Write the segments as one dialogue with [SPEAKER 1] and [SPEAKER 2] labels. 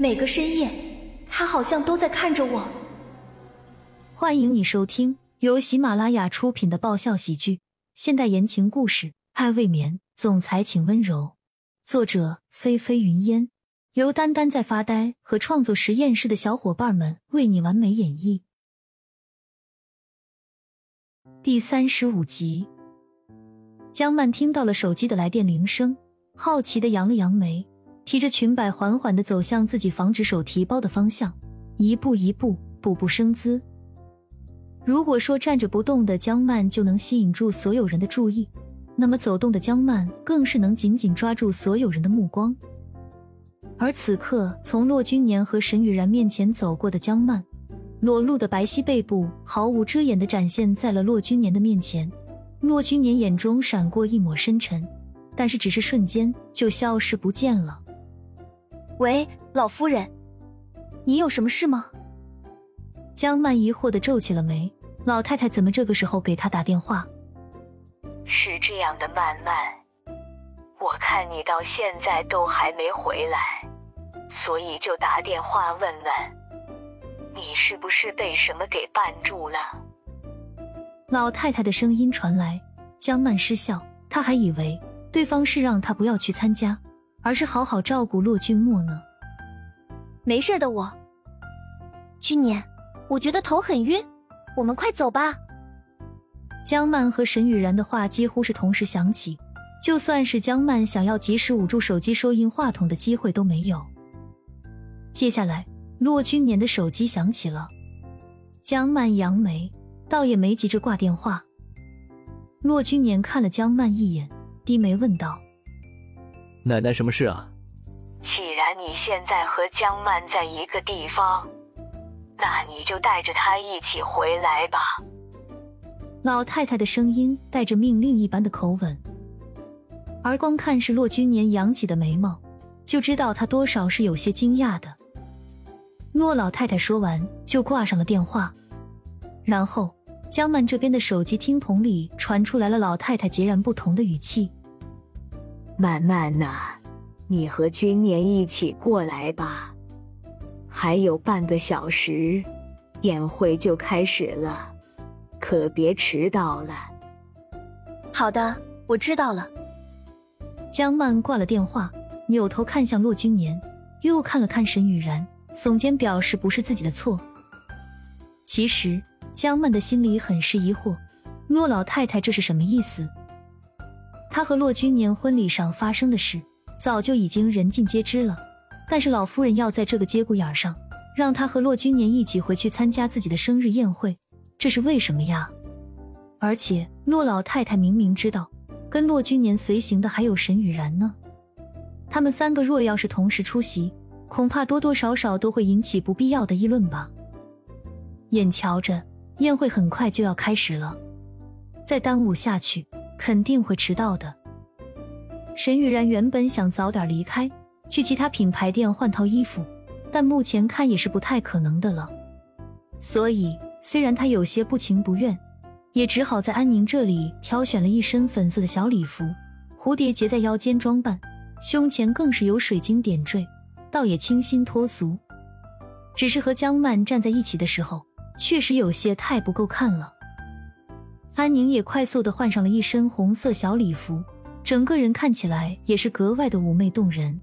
[SPEAKER 1] 每个深夜，他好像都在看着我。
[SPEAKER 2] 欢迎你收听由喜马拉雅出品的爆笑喜剧、现代言情故事《爱未眠》，总裁请温柔。作者：菲菲云烟，由丹丹在发呆和创作实验室的小伙伴们为你完美演绎。第三十五集，江曼听到了手机的来电铃声，好奇的扬了扬眉，提着裙摆缓缓的走向自己防止手提包的方向，一步一步，步步生姿。如果说站着不动的江曼就能吸引住所有人的注意，那么走动的江曼更是能紧紧抓住所有人的目光。而此刻从骆君年和沈雨然面前走过的江曼，裸露的白皙背部毫无遮掩的展现在了骆君年的面前。骆君年眼中闪过一抹深沉，但是只是瞬间就消失不见了。
[SPEAKER 1] 喂，老夫人，你有什么事吗？
[SPEAKER 2] 江曼疑惑的皱起了眉。老太太怎么这个时候给她打电话？
[SPEAKER 3] 是这样的，曼曼，我看你到现在都还没回来，所以就打电话问问，你是不是被什么给绊住了？
[SPEAKER 2] 老太太的声音传来，江曼失笑，她还以为对方是让她不要去参加，而是好好照顾骆君墨呢。
[SPEAKER 1] 没事的，我。君年，我觉得头很晕。我们快走吧。
[SPEAKER 2] 江曼和沈雨然的话几乎是同时响起，就算是江曼想要及时捂住手机收音话筒的机会都没有。接下来，骆君年的手机响起了，江曼扬眉，倒也没急着挂电话。骆君年看了江曼一眼，低眉问道：“
[SPEAKER 4] 奶奶，什么事啊？”
[SPEAKER 3] 既然你现在和江曼在一个地方。那你就带着她一起回来吧。
[SPEAKER 2] 老太太的声音带着命令一般的口吻，而光看是骆君年扬起的眉毛，就知道他多少是有些惊讶的。骆老太太说完就挂上了电话，然后江曼这边的手机听筒里传出来了老太太截然不同的语气：“
[SPEAKER 3] 曼曼呐，你和君年一起过来吧。”还有半个小时，宴会就开始了，可别迟到了。
[SPEAKER 1] 好的，我知道了。
[SPEAKER 2] 江曼挂了电话，扭头看向骆君年，又看了看沈雨然，耸肩表示不是自己的错。其实江曼的心里很是疑惑，骆老太太这是什么意思？她和骆君年婚礼上发生的事，早就已经人尽皆知了。但是老夫人要在这个节骨眼上，让他和骆君年一起回去参加自己的生日宴会，这是为什么呀？而且骆老太太明明知道，跟骆君年随行的还有沈雨然呢。他们三个若要是同时出席，恐怕多多少少都会引起不必要的议论吧。眼瞧着宴会很快就要开始了，再耽误下去肯定会迟到的。沈雨然原本想早点离开。去其他品牌店换套衣服，但目前看也是不太可能的了。所以，虽然他有些不情不愿，也只好在安宁这里挑选了一身粉色的小礼服，蝴蝶结在腰间装扮，胸前更是有水晶点缀，倒也清新脱俗。只是和江曼站在一起的时候，确实有些太不够看了。安宁也快速的换上了一身红色小礼服，整个人看起来也是格外的妩媚动人。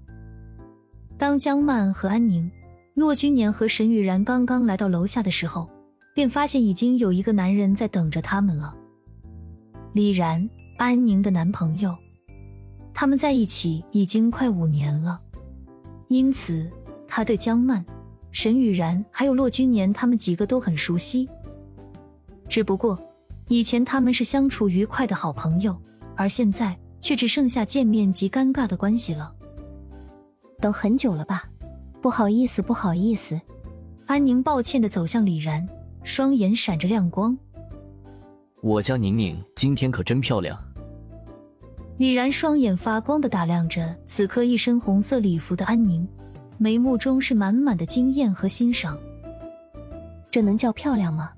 [SPEAKER 2] 当江曼和安宁、骆君年和沈雨然刚刚来到楼下的时候，便发现已经有一个男人在等着他们了。李然，安宁的男朋友，他们在一起已经快五年了，因此他对江曼、沈雨然还有骆君年他们几个都很熟悉。只不过以前他们是相处愉快的好朋友，而现在却只剩下见面及尴尬的关系了。
[SPEAKER 5] 等很久了吧？不好意思，不好意思。
[SPEAKER 2] 安宁抱歉的走向李然，双眼闪着亮光。
[SPEAKER 4] 我家宁宁今天可真漂亮。
[SPEAKER 2] 李然双眼发光的打量着此刻一身红色礼服的安宁，眉目中是满满的惊艳和欣赏。
[SPEAKER 5] 这能叫漂亮吗？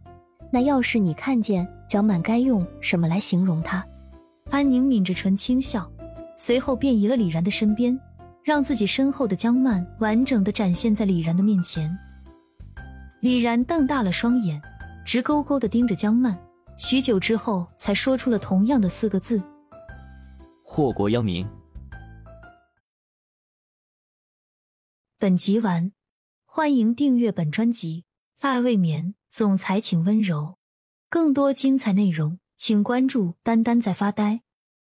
[SPEAKER 5] 那要是你看见江满，该用什么来形容他？
[SPEAKER 2] 安宁抿着唇轻笑，随后便移了李然的身边。让自己身后的江曼完整的展现在李然的面前。李然瞪大了双眼，直勾勾的盯着江曼，许久之后才说出了同样的四个字：“
[SPEAKER 4] 祸国殃民。”
[SPEAKER 2] 本集完，欢迎订阅本专辑。爱未眠，总裁请温柔。更多精彩内容，请关注“丹丹在发呆”。